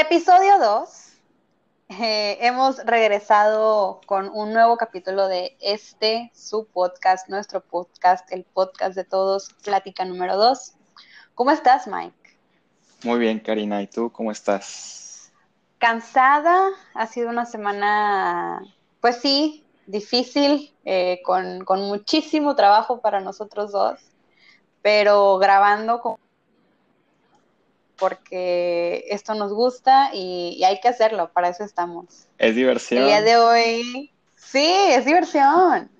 Episodio 2. Eh, hemos regresado con un nuevo capítulo de este, su podcast, nuestro podcast, el podcast de todos, Plática número 2. ¿Cómo estás, Mike? Muy bien, Karina. ¿Y tú cómo estás? Cansada. Ha sido una semana, pues sí, difícil, eh, con, con muchísimo trabajo para nosotros dos, pero grabando con porque esto nos gusta y, hay que hacerlo, para eso estamos. Es diversión. El día de hoy, sí, es diversión.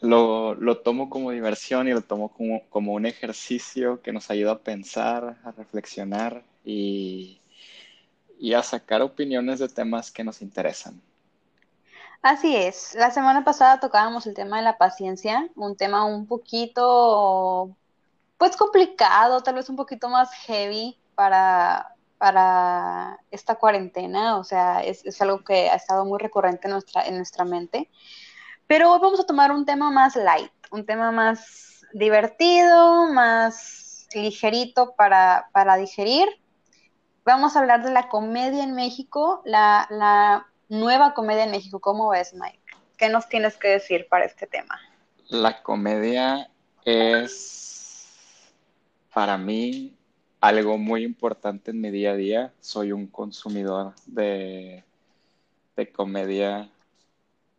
Lo, tomo como diversión y lo tomo como, como, un ejercicio que nos ayuda a pensar, a reflexionar y, y a sacar opiniones de temas que nos interesan. Así es. La semana pasada tocábamos el tema de la paciencia, un tema un poquito pues complicado, tal vez un poquito más heavy para, para esta cuarentena, o sea, es, algo que ha estado muy recurrente en nuestra, en nuestra mente. Pero hoy vamos a tomar un tema más light, un tema más divertido, más ligerito para, para digerir. Vamos a hablar de la comedia en México, la, la nueva comedia en México. ¿Cómo ves, Mike? ¿Qué nos tienes que decir para este tema? La comedia es para mí algo muy importante en mi día a día. Soy un consumidor de, de comedia.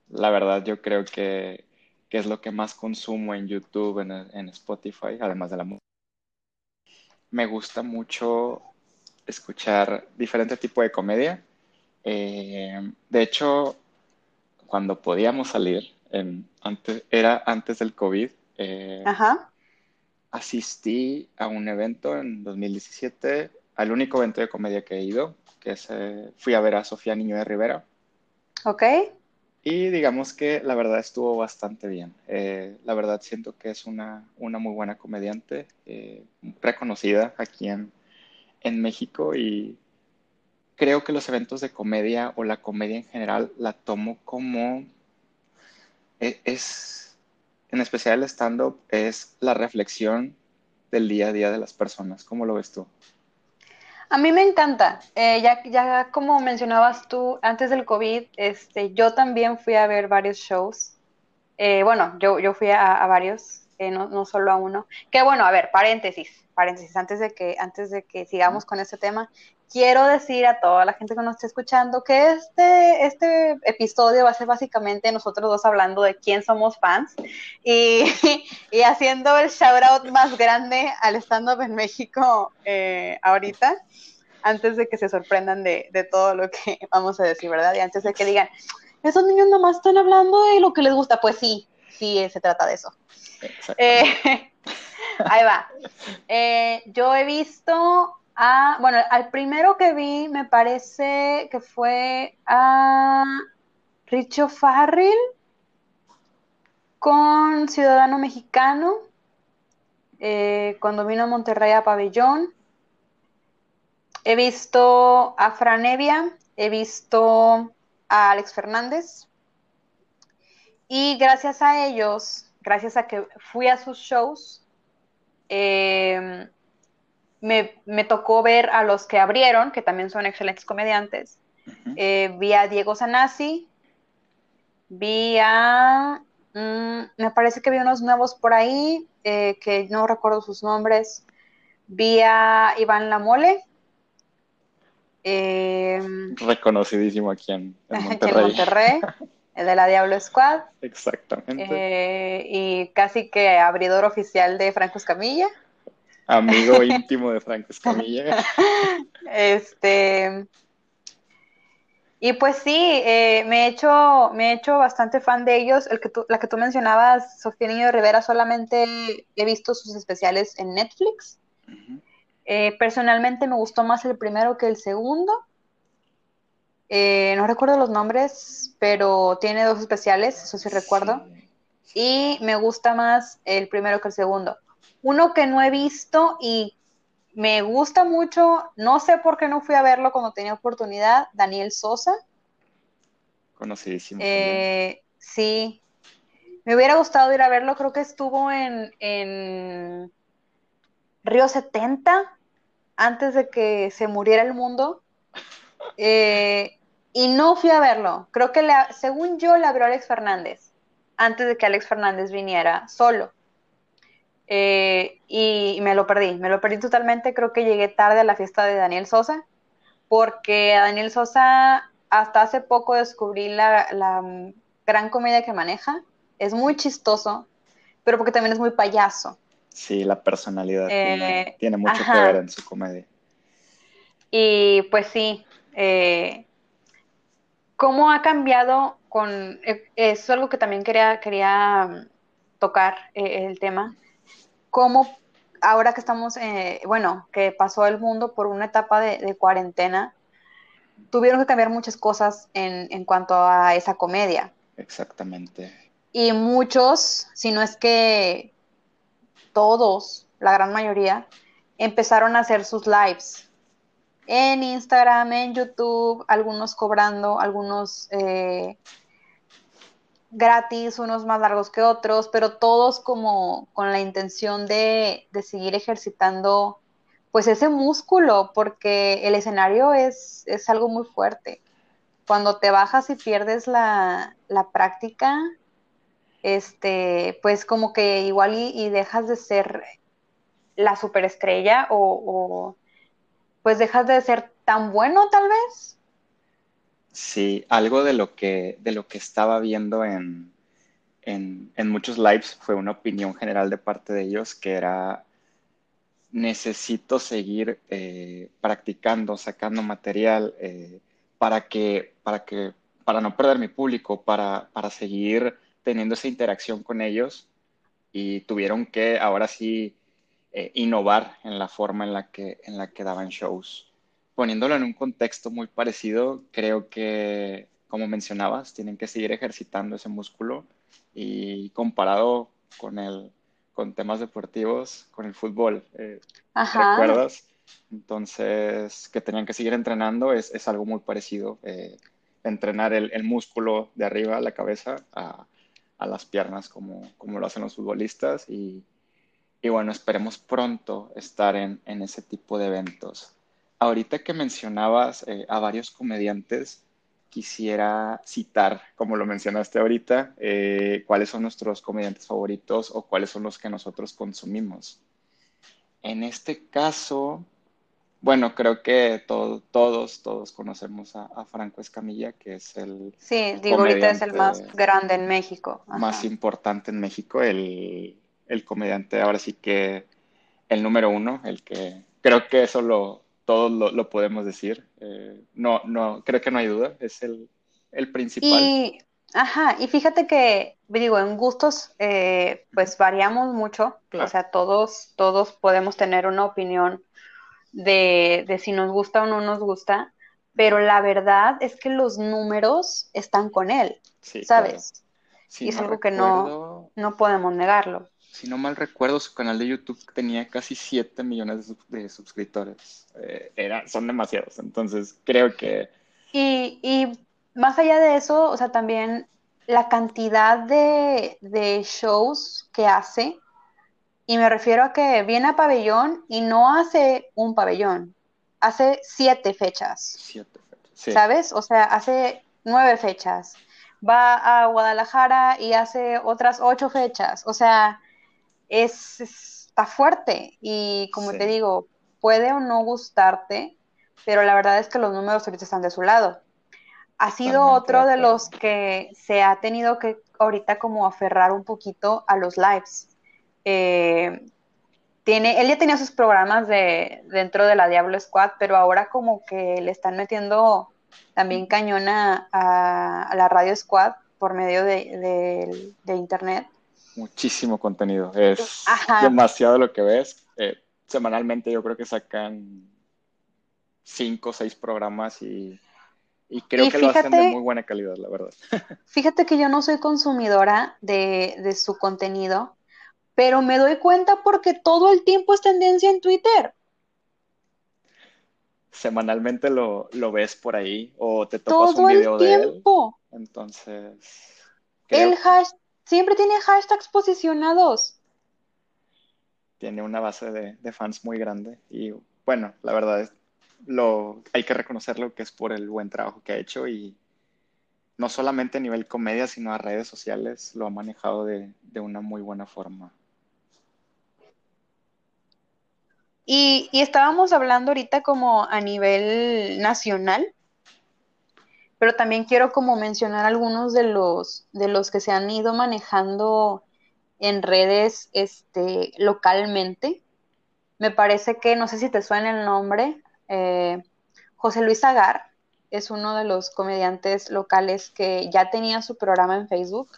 La verdad, yo creo que, es lo que más consumo en YouTube, en, Spotify, además de la música. Me gusta mucho escuchar diferente tipo de comedia. Eh, de hecho, cuando podíamos salir, antes, era antes del COVID, eh, Ajá asistí a un evento en 2017, al único evento de comedia que he ido, que es, fui a ver a Sofía Niño de Rivera. Ok. Y digamos que la verdad estuvo bastante bien. Eh, la verdad siento que es una, una muy buena comediante, eh, reconocida aquí en, en México y creo que los eventos de comedia o la comedia en general la tomo como... E, es en especial el stand-up, es la reflexión del día a día de las personas. ¿Cómo lo ves tú? A mí me encanta. Eh, ya, ya como mencionabas tú, antes del COVID, este, yo también fui a ver varios shows. Eh, bueno, yo, yo fui a, varios, eh, no, no, solo a uno. Que bueno, a ver, paréntesis, paréntesis, antes de que, antes de que sigamos con este tema, quiero decir a toda la gente que nos está escuchando que este, este episodio va a ser básicamente nosotros dos hablando de quién somos fans y, haciendo el shout out más grande al stand-up en México eh, ahorita, antes de que se sorprendan de, todo lo que vamos a decir, ¿verdad? Y antes de que digan, esos niños nomás están hablando de lo que les gusta, pues sí, sí, se trata de eso. Eh, ahí va. Eh, yo he visto Ah, bueno, al primero que vi me parece que fue a Richo Farrell con Ciudadano Mexicano, eh, cuando vino a Monterrey a Pabellón. He visto a Franevia, he visto a Alex Fernández. Y gracias a ellos, gracias a que fui a sus shows, eh, me, tocó ver a los que abrieron, que también son excelentes comediantes. Eh, vi a Diego Sanasi, vi a... Mm, me parece que vi unos nuevos por ahí, eh, que no recuerdo sus nombres. Vi a Iván Lamole. Em, Reconocidísimo aquí en, Monterrey. En Monterrey, el de la Diablo Squad. Exactamente. Eh, y casi que abridor oficial de Franco Escamilla amigo íntimo de Franco Escamilla. Este. Y pues sí, eh, me, he hecho, me he hecho bastante fan de ellos. El que la que tú mencionabas, Sofía Niño de Rivera, solamente he visto sus especiales en Netflix. Eh, personalmente me gustó más el primero que el segundo. Eh, no recuerdo los nombres, pero tiene dos especiales, eso sí recuerdo. Y me gusta más el primero que el segundo. Uno que no he visto y me gusta mucho, no sé por qué no fui a verlo cuando tenía oportunidad, Daniel Sosa. Conocidísimo. Eh, sí, me hubiera gustado ir a verlo, creo que estuvo en, en Río 70, antes de que se muriera el mundo. Eh, y no fui a verlo. Creo que según yo la abrió Alex Fernández, antes de que Alex Fernández viniera solo. Eh, y, me lo perdí, me lo perdí totalmente. Creo que llegué tarde a la fiesta de Daniel Sosa, porque a Daniel Sosa hasta hace poco descubrí la, gran comedia que maneja. Es muy chistoso, pero porque también es muy payaso. Sí, la personalidad tiene, eh, mucho que ver en su comedia. Y pues sí, eh, ¿cómo ha cambiado con... Eh, es algo que también quería, quería mm, tocar el tema. ¿Cómo ahora que estamos, bueno, que pasó el mundo por una etapa de, cuarentena, tuvieron que cambiar muchas cosas en, en cuanto a esa comedia? Exactamente. Y muchos, si no es que todos, la gran mayoría, empezaron a hacer sus lives en Instagram, en YouTube, algunos cobrando, algunos eh, gratis, unos más largos que otros, pero todos como con la intención de, de, seguir ejercitando pues ese músculo, porque el escenario es, es algo muy fuerte. Cuando te bajas y pierdes la, la práctica, este, pues como que igual y, dejas de ser la superestrella o, pues dejas de ser tan bueno tal vez. Sí, algo de lo que, de lo que estaba viendo en, en, muchos lives fue una opinión general de parte de ellos que era necesito seguir eh, practicando, sacando material eh, para que, para que, para no perder mi público, para, para seguir teniendo esa interacción con ellos y tuvieron que ahora sí eh, innovar en la forma en la, que, en la que daban shows. Poniéndolo en un contexto muy parecido, creo que, como mencionabas, tienen que seguir ejercitando ese músculo y comparado con, el, con temas deportivos, con el fútbol, eh, ¿recuerdas? Entonces, que tenían que seguir entrenando es, es algo muy parecido. Eh, entrenar el, el, músculo de arriba la cabeza a, a las piernas como, como lo hacen los futbolistas y, y bueno, esperemos pronto estar en, en, ese tipo de eventos. Ahorita que mencionabas eh, a varios comediantes, quisiera citar, como lo mencionaste ahorita, eh, cuáles son nuestros comediantes favoritos o cuáles son los que nosotros consumimos. En este caso, bueno, creo que todos, todos conocemos a, Franco Escamilla, que es el... Sí, digo, ahorita es el más grande en México. Más importante en México, el, comediante, ahora sí que el número uno, el que creo que eso lo, todos lo, podemos decir. Eh, no, no, creo que no hay duda, es el, principal. Y, ajá, y fíjate que, digo, en gustos, eh, pues variamos mucho, o sea, todos, todos podemos tener una opinión de, si nos gusta o no nos gusta, pero la verdad es que los números están con él, ¿sabes? y es algo que no, no podemos negarlo. Si no mal recuerdo, su canal de YouTube tenía casi 7 millones de, suscriptores. Eh, era, son demasiados, entonces creo que... Y, y, más allá de eso, o sea, también la cantidad de, de shows que hace, y me refiero a que viene a pabellón y no hace un pabellón, hace siete fechas. Siete fechas. ¿Sabes? O sea, hace nueve fechas. Va a Guadalajara y hace otras ocho fechas. O sea, es, está fuerte. Y como te digo, puede o no gustarte, pero la verdad es que los números ahorita están de su lado. Ha sido otro de los que se ha tenido que ahorita como aferrar un poquito a los lives eh, tiene, él ya tenía sus programas de, dentro de la Diablo Squad, pero ahora como que le están metiendo también cañona a, la Radio Squad por medio de, internet. Muchísimo contenido, es demasiado lo que ves. Eh, semanalmente yo creo que sacan cinco o seis programas y, creo que lo hacen de muy buena calidad, la verdad. Fíjate que yo no soy consumidora de, de su contenido, pero me doy cuenta porque todo el tiempo es tendencia en Twitter. Semanalmente lo, ves por ahí o te topas un video de él. Entonces. El siempre tiene hashtags posicionados. Tiene una base de, fans muy grande y bueno, la verdad es, lo, hay que reconocerlo que es por el buen trabajo que ha hecho y no solamente a nivel comedia, sino a redes sociales lo ha manejado de, de una muy buena forma. Y, y, estábamos hablando ahorita como a nivel nacional, pero también quiero como mencionar algunos de los, de los que se han ido manejando en redes este, localmente. Me parece que, no sé si te suena el nombre, eh, José Luis Agar es uno de los comediantes locales que ya tenía su programa en Facebook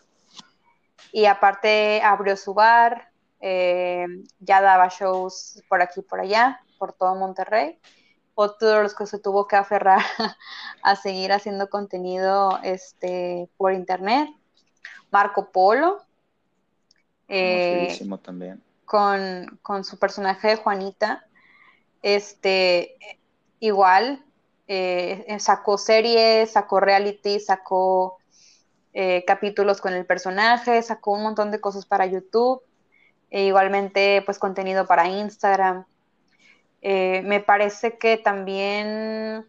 y aparte abrió su bar, eh, ya daba shows por aquí y por allá, por todo Monterrey otro de los que se tuvo que aferrar a seguir haciendo contenido este, por internet. Marco Polo. Eh, también. Con, con, su personaje de Juanita. Este, igual, eh, sacó series, sacó reality, sacó eh, capítulos con el personaje, sacó un montón de cosas para YouTube. E igualmente, pues contenido para Instagram. Eh, me parece que también,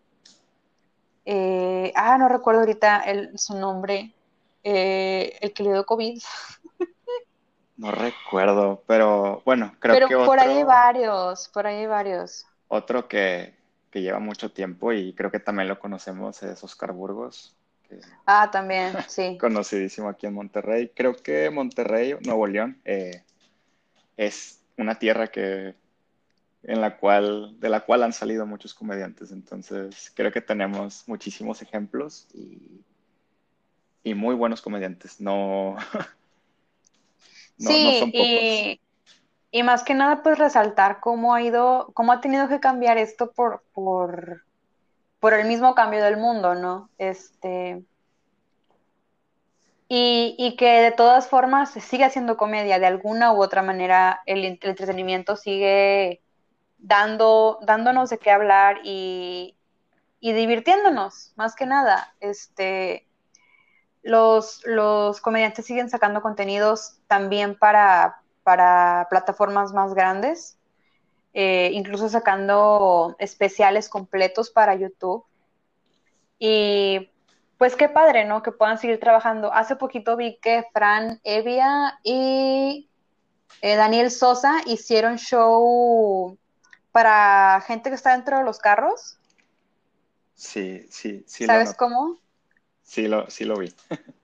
eh, ah, no recuerdo ahorita el, su nombre, eh, el que le dio COVID. No recuerdo, pero bueno, creo pero que por ahí hay varios, por ahí hay varios. Otro que, que, lleva mucho tiempo y creo que también lo conocemos es Oscar Burgos. ah, también, sí. conocidísimo aquí en Monterrey. Creo que Monterrey, Nuevo León, es una tierra que en la cual, de la cual han salido muchos comediantes. Entonces, creo que tenemos muchísimos ejemplos y, y muy buenos comediantes. No, no, sí, son pocos. Y, y, más que nada, pues resaltar cómo ha ido, cómo ha tenido que cambiar esto por, por, por el mismo cambio del mundo, ¿no? Este. Y, y, que de todas formas se sigue haciendo comedia, de alguna u otra manera el, el entretenimiento sigue dando, dándonos de qué hablar y, divirtiéndonos, más que nada. Este, los, los comediantes siguen sacando contenidos también para, para plataformas más grandes, eh, incluso sacando especiales completos para YouTube. Y pues qué padre, ¿no? Que puedan seguir trabajando. Hace poquito vi que Fran Evia y eh, Daniel Sosa hicieron show para gente que está dentro de los carros. Sí, sí, sí. ¿Sabes cómo? Sí lo, sí lo vi.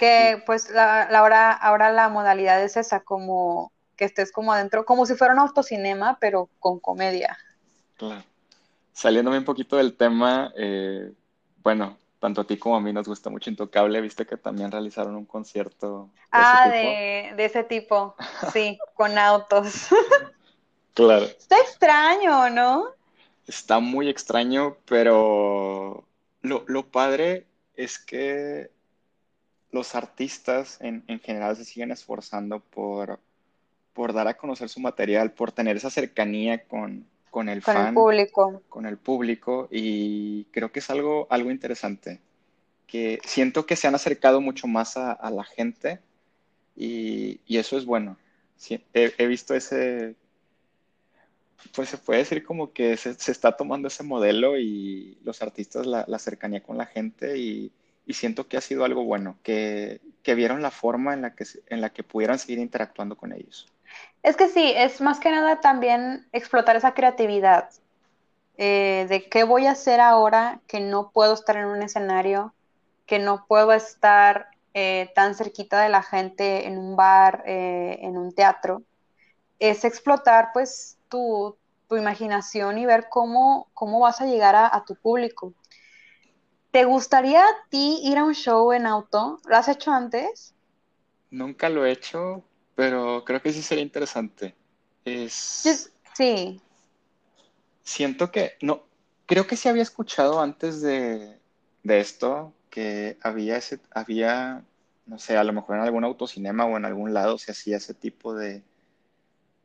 que pues la, ahora, ahora la modalidad es esa, como que estés como adentro, como si fuera un autocinema, pero con comedia. Claro. Saliéndome un poquito del tema, eh, bueno, tanto a ti como a mí nos gusta mucho Intocable, viste que también realizaron un concierto. De ah, ese de, de, ese tipo, sí, con autos. Claro. Está extraño, ¿no? Está muy extraño, pero lo, padre es que los artistas en, general se siguen esforzando por, por dar a conocer su material, por tener esa cercanía con, con el con el público. Con el público, y creo que es algo, algo interesante. Que siento que se han acercado mucho más a, la gente y, eso es bueno. he, visto ese, pues se puede decir como que se, está tomando ese modelo y los artistas la, cercanía con la gente y, siento que ha sido algo bueno, que, vieron la forma en la que, en la que pudieran seguir interactuando con ellos. Es que sí, es más que nada también explotar esa creatividad eh, de qué voy a hacer ahora que no puedo estar en un escenario, que no puedo estar eh, tan cerquita de la gente en un bar, eh, en un teatro. Es explotar pues tu, imaginación y ver cómo, cómo vas a llegar a, tu público. ¿Te gustaría a ti ir a un show en auto? ¿Lo has hecho antes? Nunca lo he hecho, pero creo que sí sería interesante. Es... Sí. Siento que, no, creo que sí había escuchado antes de, de esto que había ese, había, no sé, a lo mejor en algún autocinema o en algún lado se hacía ese tipo de,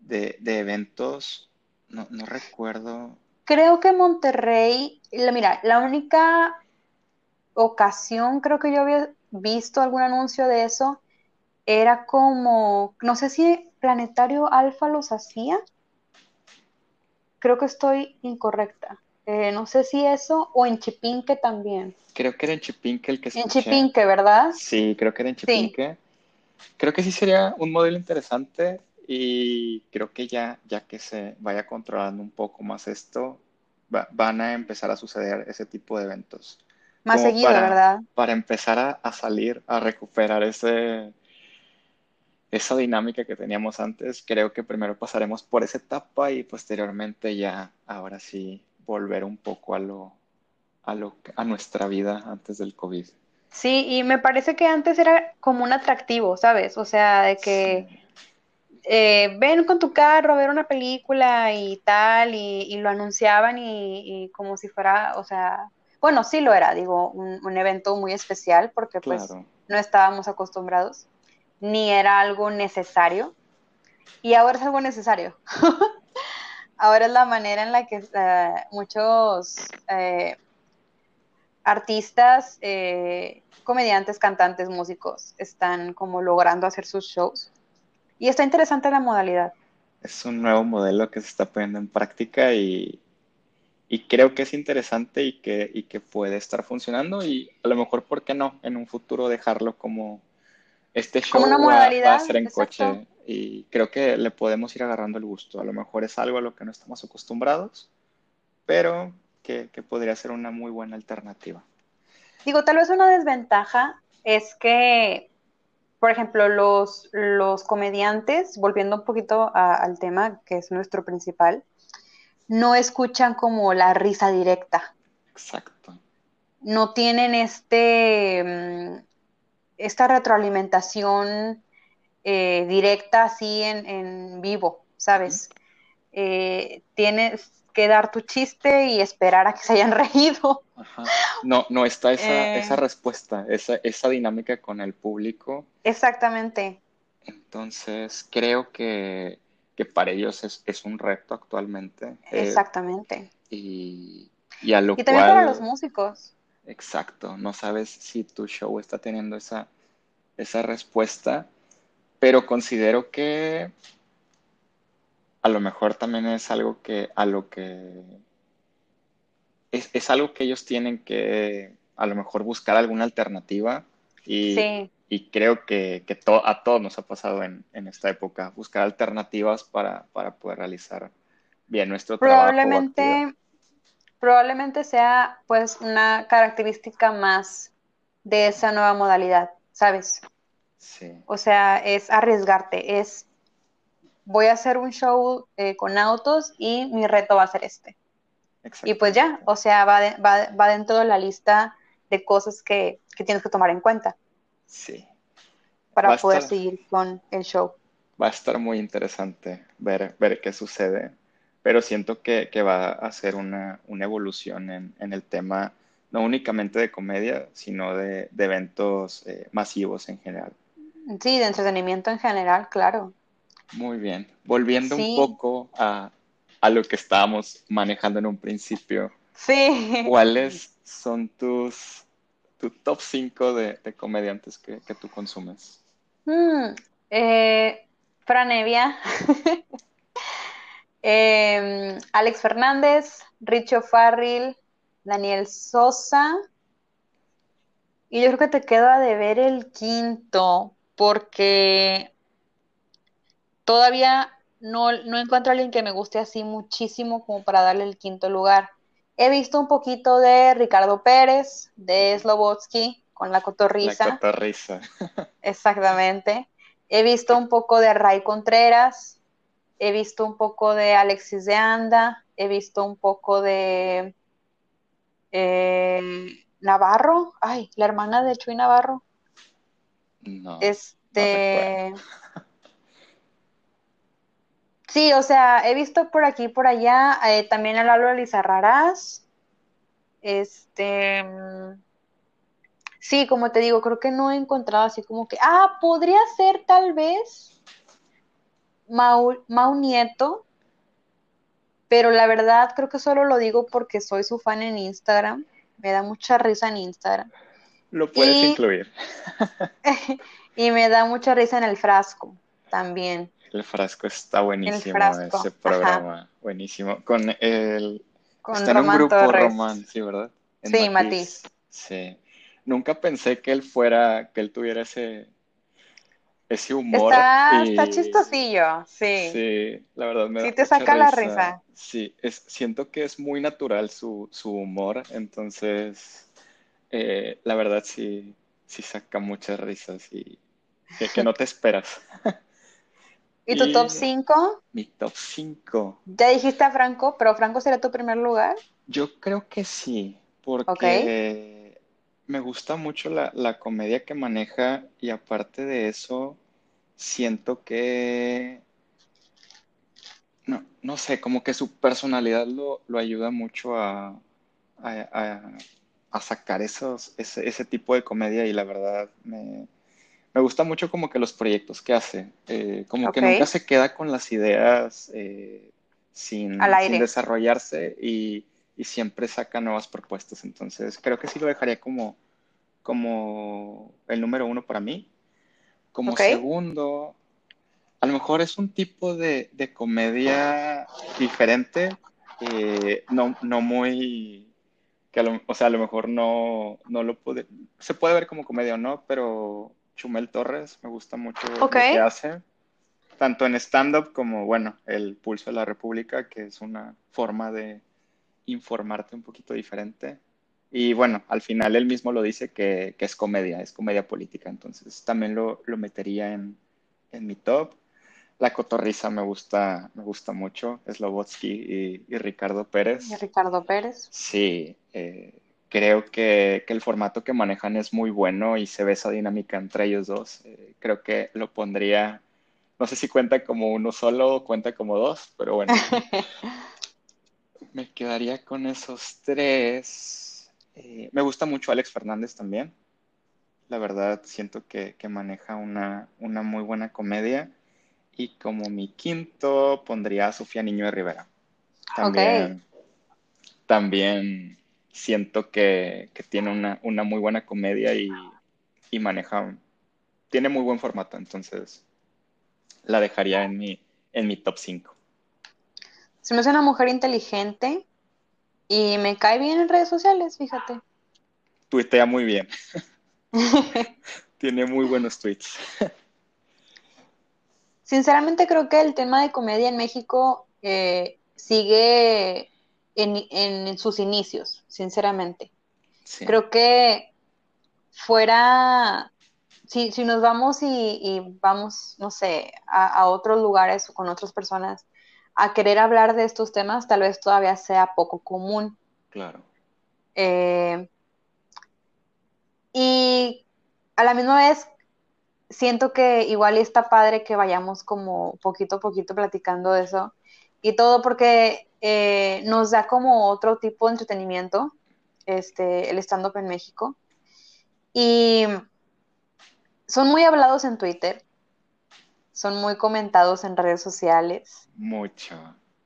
de, eventos, no, no, recuerdo. Creo que Monterrey, mira, la única ocasión creo que yo había visto algún anuncio de eso era como, no sé si Planetario Alfa los hacía. creo que estoy incorrecta. Eh, no sé si eso o en Chipinque también. Creo que era en Chipinque el que En Chipinque, ¿verdad? Sí, creo que era en Chipinque. Creo que sí sería un modelo interesante y creo que ya, ya que se vaya controlando un poco más esto, van a empezar a suceder ese tipo de eventos. Más seguido, ¿verdad? Para empezar a, salir, a recuperar ese, esa dinámica que teníamos antes, creo que primero pasaremos por esa etapa y posteriormente ya, ahora sí, volver un poco a lo, a lo, a nuestra vida antes del COVID. Sí, y me parece que antes era como un atractivo, ¿sabes? O sea, de que eh, ven con tu carro a ver una película y tal, y, lo anunciaban y, como si fuera, o sea, bueno, sí lo era, digo, un, evento muy especial porque pues no estábamos acostumbrados, ni era algo necesario, y ahora es algo necesario. ahora es la manera en la que eh, muchos eh, artistas, comediantes, cantantes, músicos están como logrando hacer sus shows y está interesante la modalidad. Es un nuevo modelo que se está poniendo en práctica y, creo que es interesante y que, que puede estar funcionando y a lo mejor, ¿por qué no? En un futuro dejarlo como este show una modalidad, va, a ser en coche y creo que le podemos ir agarrando el gusto. A lo mejor es algo a lo que no estamos acostumbrados, pero que, que podría ser una muy buena alternativa. Digo, tal vez una desventaja es que por ejemplo, los, los comediantes, volviendo un poquito al tema que es nuestro principal, no escuchan como la risa directa. Exacto. No tienen este, mm, esta retroalimentación eh, directa así en, vivo, ¿sabes? Eh, tienes, que dar tu chiste y esperar a que se hayan reído. No, no está esa, esa eh. respuesta, esa, esa dinámica con el público. Exactamente. Entonces, creo que, para ellos es, un reto actualmente. Eh, Exactamente. y, y, a lo y también para los músicos. Exacto, no sabes si tu show está teniendo esa, esa respuesta, pero considero que a lo mejor también es algo que a lo que es, algo que ellos tienen que a lo mejor buscar alguna alternativa y, y creo que, que a todos nos ha pasado en, en esta época buscar alternativas para, para, poder realizar bien nuestro probablemente, trabajo. Probablemente sea pues una característica más de esa nueva modalidad, ¿sabes? Sí. O sea, es arriesgarte, es voy a hacer un show eh, con autos y mi reto va a ser este. Y pues ya, o sea, va, va, va, dentro de la lista de cosas que, tienes que tomar en cuenta. Sí. Para poder seguir con el show. Va a estar muy interesante ver, ver qué sucede, pero siento que, va a ser una, evolución en, el tema, no únicamente de comedia, sino de, eventos eh, masivos en general. Sí, de entretenimiento en general, claro. Muy bien. Volviendo un poco a, lo que estábamos manejando en un principio. Sí. ¿Cuáles son tus tu top 5 de, comediantes que, tú consumes? Mm, eh, Franevia, em, Alex Fernández, Richo Farril, Daniel Sosa. Y yo creo que te queda de ver el quinto, porque todavía no, encuentro a alguien que me guste así muchísimo como para darle el quinto lugar. He visto un poquito de Ricardo Pérez, de Slobotsky, con la cotorriza. La cotorriza. Exactamente. He visto un poco de Ray Contreras, he visto un poco de Alexis de Anda, he visto un poco de eh, Navarro, ay, la hermana de Chuy Navarro. No. Este. Sí, o sea, he visto por aquí por allá eh, también a Lalo Lizarrarás. Este. Mm, sí, como te digo, creo que no he encontrado así como que. Ah, podría ser tal vez Mau, Mau Nieto. Pero la verdad creo que solo lo digo porque soy su fan en Instagram. Me da mucha risa en Instagram. Lo puedes incluir. y me da mucha risa en el frasco también. El frasco está buenísimo, ese programa, buenísimo. Con el... Con está en un grupo Román, sí, ¿verdad? sí, Matiz. Sí. Nunca pensé que él fuera, que él tuviera ese, ese humor. Está, chistosillo, sí. Sí, la verdad me Sí te saca la risa. Sí, es, siento que es muy natural su, humor, entonces eh, la verdad sí, sí saca muchas risas y que, no te esperas. ¿Y tu top 5? Mi top 5. Ya dijiste a Franco, pero Franco será tu primer lugar. Yo creo que sí, porque me gusta mucho la, comedia que maneja y aparte de eso, siento que, no, no sé, como que su personalidad lo, ayuda mucho a, a, sacar esos, ese, tipo de comedia y la verdad me, gusta mucho como que los proyectos que hace, eh, como que nunca se queda con las ideas eh, sin, sin desarrollarse y y siempre saca nuevas propuestas. Entonces, creo que sí lo dejaría como, como el número uno para mí. Como segundo, a lo mejor es un tipo de, comedia diferente, eh, no, no muy, que o sea, a lo mejor no, no lo puede, se puede ver como comedia o no, pero Chumel Torres me gusta mucho lo que hace, tanto en stand-up como, bueno, el Pulso de la República, que es una forma de, informarte un poquito diferente. Y bueno, al final él mismo lo dice que, es comedia, es comedia política, entonces también lo, metería en, mi top. La cotorriza me gusta, me gusta mucho, Slobotsky y, y Ricardo Pérez. ¿Y Ricardo Pérez? Sí, eh, creo que, el formato que manejan es muy bueno y se ve esa dinámica entre ellos dos. Eh, creo que lo pondría, no sé si cuenta como uno solo o cuenta como dos, pero bueno. Me quedaría con esos tres. Eh, me gusta mucho Alex Fernández también. La verdad, siento que, maneja una, muy buena comedia. Y como mi quinto, pondría a Sofía Niño de Rivera. También, también siento que, tiene una, muy buena comedia y, y, maneja, tiene muy buen formato, entonces la dejaría en mi, en mi top 5. Se me hace una mujer inteligente y me cae bien en redes sociales, fíjate. Tuitea muy bien. Tiene muy buenos tweets. Sinceramente creo que el tema de comedia en México eh, sigue en, sus inicios, sinceramente. Creo que fuera, si, nos vamos y, vamos, no sé, a, a, otros lugares o con otras personas, a querer hablar de estos temas tal vez todavía sea poco común. Claro. Eh, y a la misma vez siento que igual está padre que vayamos como poquito a poquito platicando de eso y todo porque eh, nos da como otro tipo de entretenimiento este, el stand-up en México. Y son muy hablados en Twitter, son muy comentados en redes sociales. Mucho.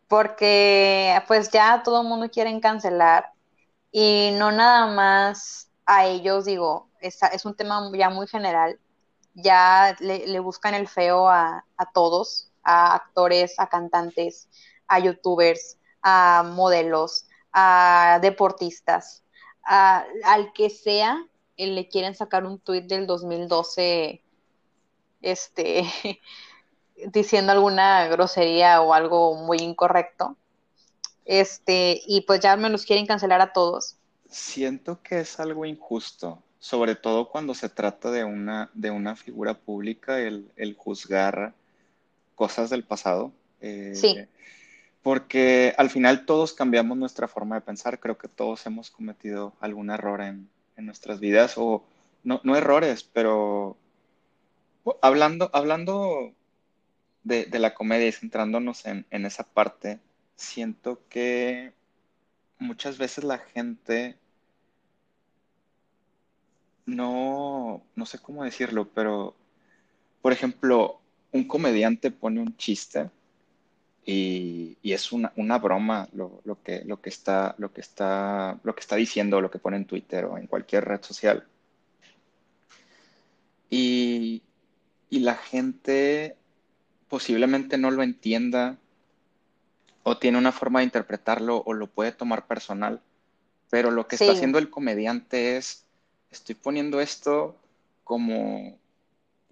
Porque pues ya todo el mundo quiere cancelar y no nada más a ellos, digo, es, es un tema ya muy general. Ya le, buscan el feo a, todos, a actores, a cantantes, a youtubers, a modelos, a deportistas, al que sea, le quieren sacar un tuit del 2012 este, diciendo alguna grosería o algo muy incorrecto. Este, y pues ya me los quieren cancelar a todos. Siento que es algo injusto, sobre todo cuando se trata de una, de una figura pública, el, juzgar cosas del pasado. Eh, sí. Porque al final todos cambiamos nuestra forma de pensar, creo que todos hemos cometido algún error en, en nuestras vidas, o no, no errores, pero Hablando, hablando de, la comedia y centrándonos en, esa parte, siento que muchas veces la gente no, no sé cómo decirlo, pero, por ejemplo, un comediante pone un chiste y, es una, broma lo, que, lo, que está, lo, que está, lo que está diciendo, lo que pone en Twitter o en cualquier red social. Y, y la gente posiblemente no lo entienda o tiene una forma de interpretarlo o lo puede tomar personal, pero lo que está haciendo el comediante es, estoy poniendo esto como,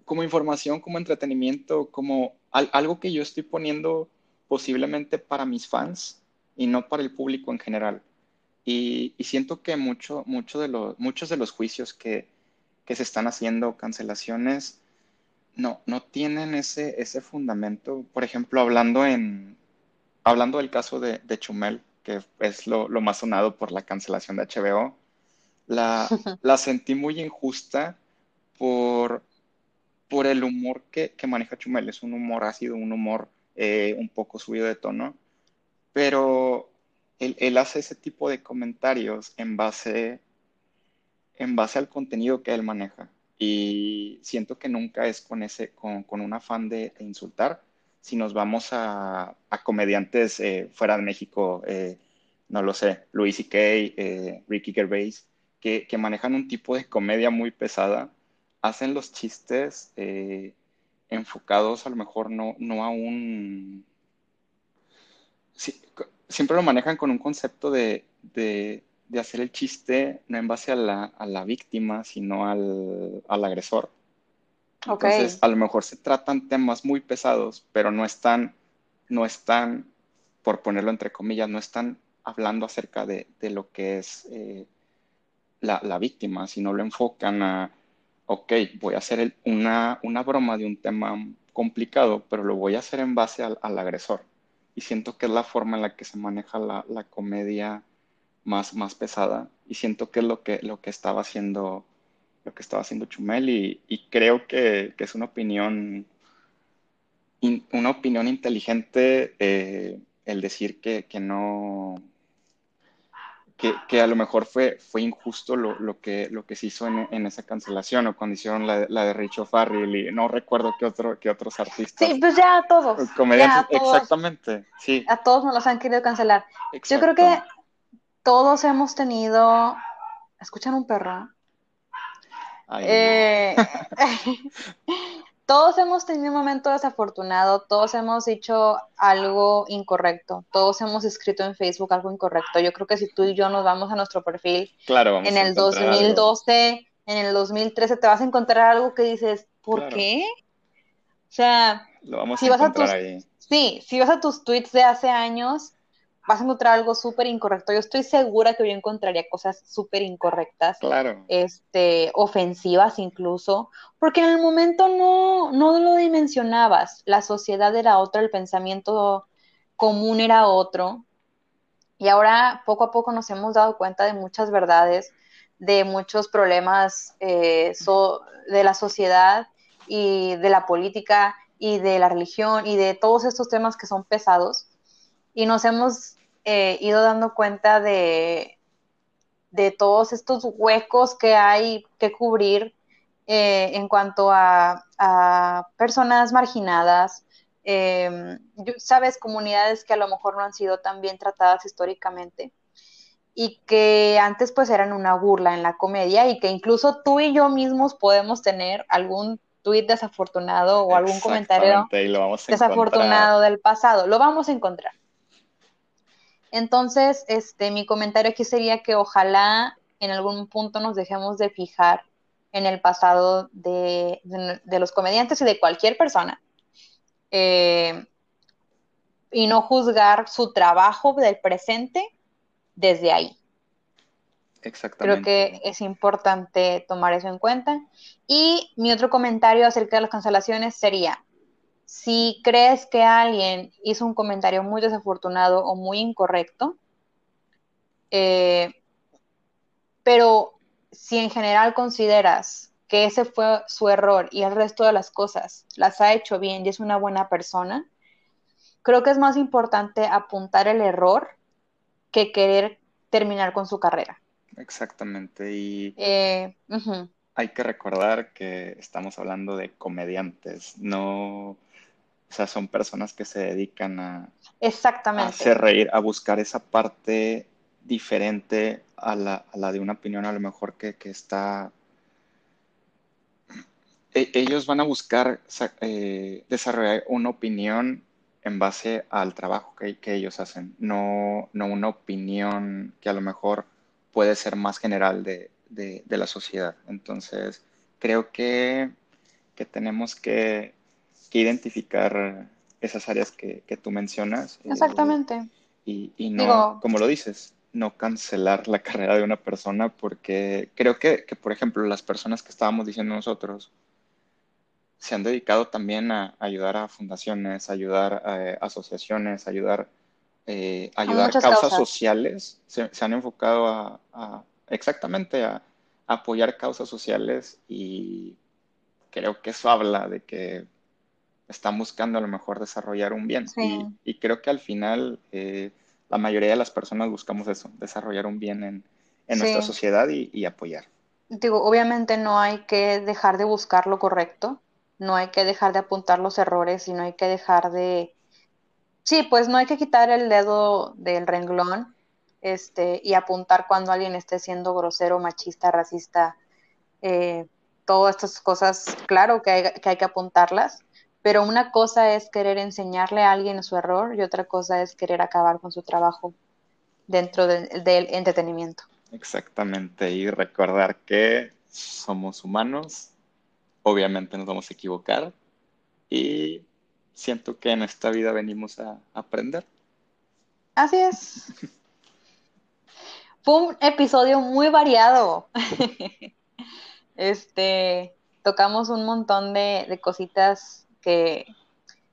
como información, como entretenimiento, como algo que yo estoy poniendo posiblemente para mis fans y no para el público en general. Y, siento que mucho, mucho de los, muchos de los juicios que, que se están haciendo, cancelaciones, no, no tienen ese, ese fundamento. Por ejemplo, hablando, en, hablando del caso de, Chumel, que es lo, más sonado por la cancelación de HBO, la, la sentí muy injusta por, por el humor que, maneja Chumel. Es un humor ácido, un humor eh, un poco subido de tono, pero él, él, hace ese tipo de comentarios en base, en base al contenido que él maneja. Y siento que nunca es con, ese, con, con un afán de, insultar. Si nos vamos a, a comediantes eh, fuera de México, eh, no lo sé, Louis C.K., Ricky Gervais, que, que, manejan un tipo de comedia muy pesada, hacen los chistes enfocados a lo mejor no, no a un... siempre lo manejan con un concepto de, de hacer el chiste no en base a la, a la víctima, sino al, al agresor. Entonces, a lo mejor se tratan temas muy pesados, pero no están, no están, por ponerlo entre comillas, no están hablando acerca de, de lo que es eh, la, la, víctima, sino lo enfocan a, ok, voy a hacer una, una, broma de un tema complicado, pero lo voy a hacer en base al, al, agresor. Y siento que es la forma en la que se maneja la, la comedia más, más pesada y siento que es lo que, lo que estaba haciendo lo que estaba haciendo Chumel y, creo que, es una opinión una opinión inteligente eh, el decir que, no que, a lo mejor fue, fue injusto lo, que, lo que se hizo en, esa cancelación o cuando hicieron la, la de Richo Farrell y no recuerdo qué, otro, qué otros artistas. Sí, pues ya a todos. exactamente, sí. A todos nos los han querido cancelar. Yo creo que todos hemos tenido. ¿Escuchan un perro? Eh, todos hemos tenido un momento desafortunado, todos hemos dicho algo incorrecto, todos hemos escrito en Facebook algo incorrecto. Yo creo que si tú y yo nos vamos a nuestro perfil claro, en el 2012, en el 2013, te vas a encontrar algo que dices, ¿por qué? O sea, si vas a tus, Sí, si vas a tus tweets de hace años, vas a encontrar algo súper incorrecto. Yo estoy segura que yo encontraría cosas súper incorrectas, claro. este, ofensivas incluso, porque en el momento no, no lo dimensionabas. La sociedad era otra, el pensamiento común era otro. Y ahora poco a poco nos hemos dado cuenta de muchas verdades, de muchos problemas eh, de la sociedad y de la política y de la religión y de todos estos temas que son pesados y nos hemos eh, ido dando cuenta de, de todos estos huecos que hay que cubrir eh, en cuanto a, personas marginadas, em, sabes, comunidades que a lo mejor no han sido tan bien tratadas históricamente y que antes pues eran una burla en la comedia y que incluso tú y yo mismos podemos tener algún tuit desafortunado o algún comentario desafortunado del pasado. Lo vamos a encontrar. Entonces, este, mi comentario aquí sería que ojalá en algún punto nos dejemos de fijar en el pasado de, los comediantes y de cualquier persona. Eh, y no juzgar su trabajo del presente desde ahí. Exactamente. Creo que es importante tomar eso en cuenta. Y mi otro comentario acerca de las cancelaciones sería, si crees que alguien hizo un comentario muy desafortunado o muy incorrecto, eh, pero si en general consideras que ese fue su error y el resto de las cosas las ha hecho bien y es una buena persona, creo que es más importante apuntar el error que querer terminar con su carrera. Exactamente. Y eh, hay que recordar que estamos hablando de comediantes, no o sea, son personas que se dedican a, Exactamente. hacer reír, a buscar esa parte diferente a la, de una opinión a lo mejor que, está e, ellos van a buscar eh, desarrollar una opinión en base al trabajo que, ellos hacen, no, no, una opinión que a lo mejor puede ser más general de, la sociedad. Entonces, creo que, tenemos que, identificar esas áreas que, tú mencionas. Eh, Exactamente. y, no, como lo dices, no cancelar la carrera de una persona porque creo que, que, por ejemplo, las personas que estábamos diciendo nosotros, se han dedicado también a ayudar a fundaciones, ayudar a eh, asociaciones, ayudar, eh, ayudar a causas, sociales. Se, han enfocado a, exactamente a, apoyar causas sociales y creo que eso habla de que están buscando a lo mejor desarrollar un bien. Y, creo que al final eh, la mayoría de las personas buscamos eso, desarrollar un bien en, nuestra sociedad y, y apoyar. Digo, obviamente no hay que dejar de buscar lo correcto, no hay que dejar de apuntar los errores y no hay que dejar de... Sí, pues no hay que quitar el dedo del renglón este, y apuntar cuando alguien esté siendo grosero, machista, racista, eh, todas estas cosas, claro que hay, que hay que apuntarlas, pero una cosa es querer enseñarle a alguien su error y otra cosa es querer acabar con su trabajo dentro del entretenimiento. Exactamente, y recordar que somos humanos obviamente nos vamos a equivocar y siento que en esta vida venimos a aprender. Así es. Fue un episodio muy variado. este, tocamos un montón de, cositas que,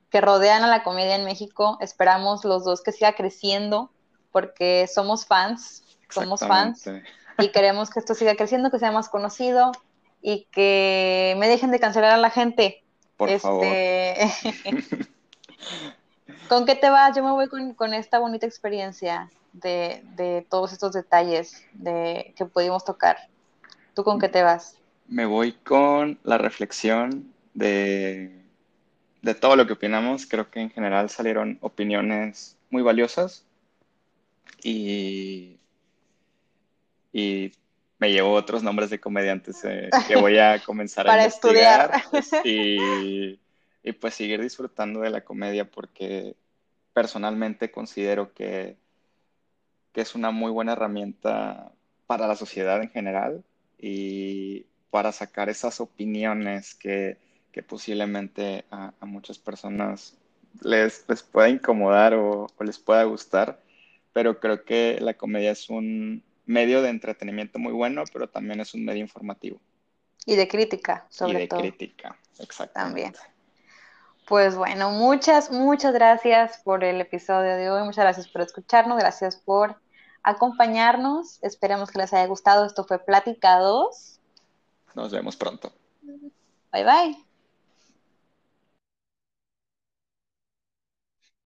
que, rodean a la comedia en México. Esperamos los dos que siga creciendo porque somos fans, somos fans y queremos que esto siga creciendo, que sea más conocido, y que me dejen de cancelar a la gente. Por este... ¿Con qué te vas? Yo me voy con, esta bonita experiencia de, todos estos detalles de, que pudimos tocar. ¿Tú con qué te vas? Me voy con la reflexión de, de todo lo que opinamos. Creo que en general salieron opiniones muy valiosas y, y me llevo otros nombres de comediantes eh, que voy a comenzar a estudiar y, y, pues seguir disfrutando de la comedia porque personalmente considero que, que es una muy buena herramienta para la sociedad en general y para sacar esas opiniones que, que posiblemente a, muchas personas les, les pueda incomodar o les pueda gustar, pero creo que la comedia es un, medio de entretenimiento muy bueno, pero también es un medio informativo. Y de crítica, sobre todo. Y de crítica, exactamente. También. Pues bueno, muchas, muchas gracias por el episodio de hoy, muchas gracias por escucharnos, gracias por acompañarnos, esperemos que les haya gustado, esto fue Plática 2. Nos vemos pronto. Bye bye.